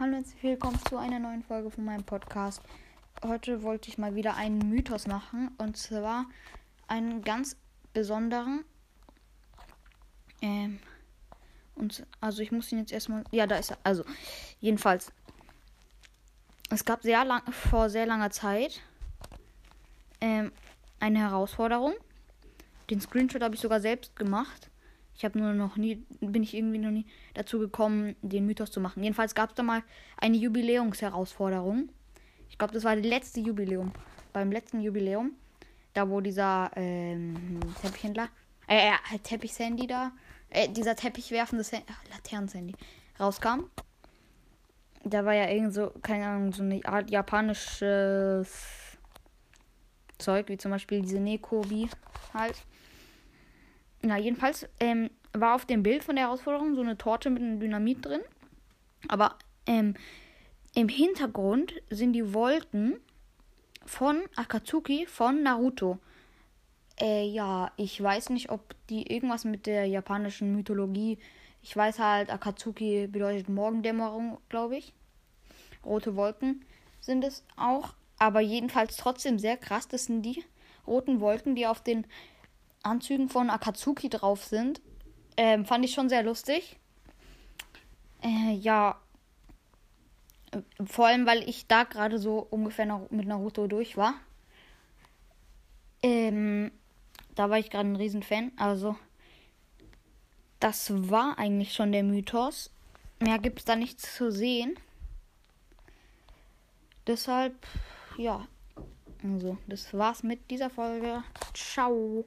Hallo und herzlich willkommen zu einer neuen Folge von meinem Podcast. Heute wollte ich mal wieder einen Mythos machen und zwar einen ganz besonderen. Ähm, und also ich muss ihn jetzt erstmal. Ja, da ist er. Also, jedenfalls. Es gab sehr lang, vor sehr langer Zeit ähm, eine Herausforderung. Den Screenshot habe ich sogar selbst gemacht. Ich habe nur noch nie, bin ich irgendwie noch nie dazu gekommen, den Mythos zu machen. Jedenfalls gab es da mal eine Jubiläumsherausforderung. Ich glaube, das war das letzte Jubiläum. Beim letzten Jubiläum, da wo dieser ähm, Teppichhändler, äh, äh Teppich-Sandy da, äh, dieser Teppichwerfende Laternen-Sandy rauskam. Da war ja irgend so, keine Ahnung, so eine Art japanisches Zeug, wie zum Beispiel diese Nekobi halt. Na, jedenfalls ähm, war auf dem Bild von der Herausforderung so eine Torte mit einem Dynamit drin. Aber ähm, im Hintergrund sind die Wolken von Akatsuki von Naruto. Äh, ja, ich weiß nicht, ob die irgendwas mit der japanischen Mythologie. Ich weiß halt, Akatsuki bedeutet Morgendämmerung, glaube ich. Rote Wolken sind es auch. Aber jedenfalls trotzdem sehr krass. Das sind die roten Wolken, die auf den Anzügen von Akatsuki drauf sind. Ähm, fand ich schon sehr lustig. Äh, ja. Vor allem, weil ich da gerade so ungefähr mit Naruto durch war. Ähm, da war ich gerade ein Riesenfan. Also, das war eigentlich schon der Mythos. Mehr gibt es da nichts zu sehen. Deshalb, ja. Also, das war's mit dieser Folge. Ciao.